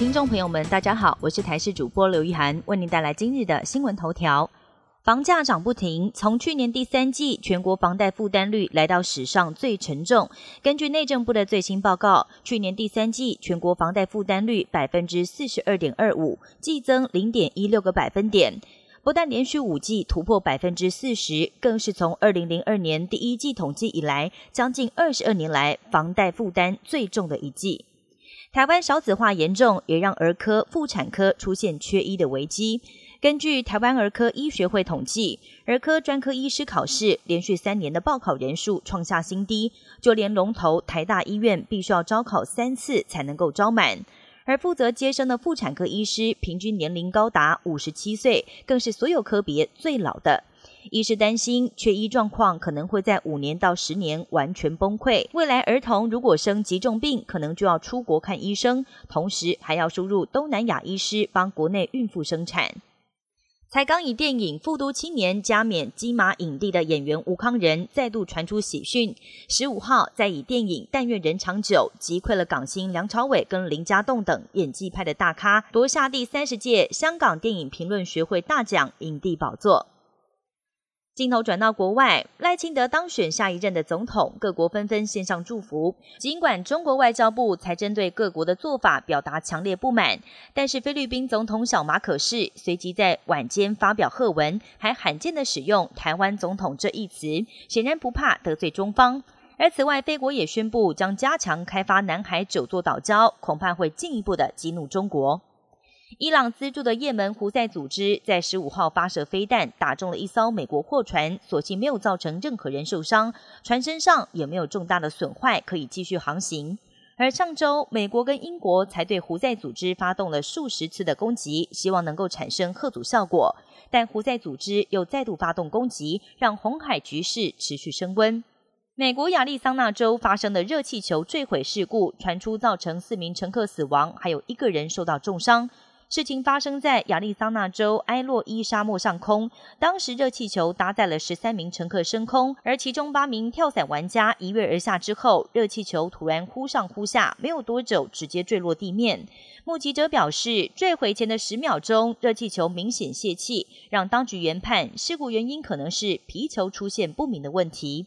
听众朋友们，大家好，我是台视主播刘玉涵，为您带来今日的新闻头条。房价涨不停，从去年第三季，全国房贷负担率来到史上最沉重。根据内政部的最新报告，去年第三季全国房贷负担率百分之四十二点二五，季增零点一六个百分点。不但连续五季突破百分之四十，更是从二零零二年第一季统计以来，将近二十二年来房贷负担最重的一季。台湾少子化严重，也让儿科、妇产科出现缺医的危机。根据台湾儿科医学会统计，儿科专科医师考试连续三年的报考人数创下新低，就连龙头台大医院必须要招考三次才能够招满。而负责接生的妇产科医师平均年龄高达五十七岁，更是所有科别最老的。医师担心缺医状况可能会在五年到十年完全崩溃。未来儿童如果生急重病，可能就要出国看医生，同时还要输入东南亚医师帮国内孕妇生产。才刚以电影《复读青年》加冕金马影帝的演员吴康仁再度传出喜讯，十五号在以电影《但愿人长久》击溃了港星梁朝伟跟林家栋等演技派的大咖，夺下第三十届香港电影评论学会大奖影帝宝座。镜头转到国外，赖清德当选下一任的总统，各国纷纷献上祝福。尽管中国外交部才针对各国的做法表达强烈不满，但是菲律宾总统小马可是随即在晚间发表贺文，还罕见的使用“台湾总统”这一词，显然不怕得罪中方。而此外，菲国也宣布将加强开发南海九座岛礁，恐怕会进一步的激怒中国。伊朗资助的也门胡塞组织在十五号发射飞弹，打中了一艘美国货船，所幸没有造成任何人受伤，船身上也没有重大的损坏，可以继续航行。而上周，美国跟英国才对胡塞组织发动了数十次的攻击，希望能够产生吓阻效果，但胡塞组织又再度发动攻击，让红海局势持续升温。美国亚利桑那州发生的热气球坠毁事故，传出造成四名乘客死亡，还有一个人受到重伤。事情发生在亚利桑那州埃洛伊沙漠上空，当时热气球搭载了十三名乘客升空，而其中八名跳伞玩家一跃而下之后，热气球突然忽上忽下，没有多久直接坠落地面。目击者表示，坠毁前的十秒钟，热气球明显泄气，让当局研判事故原因可能是皮球出现不明的问题。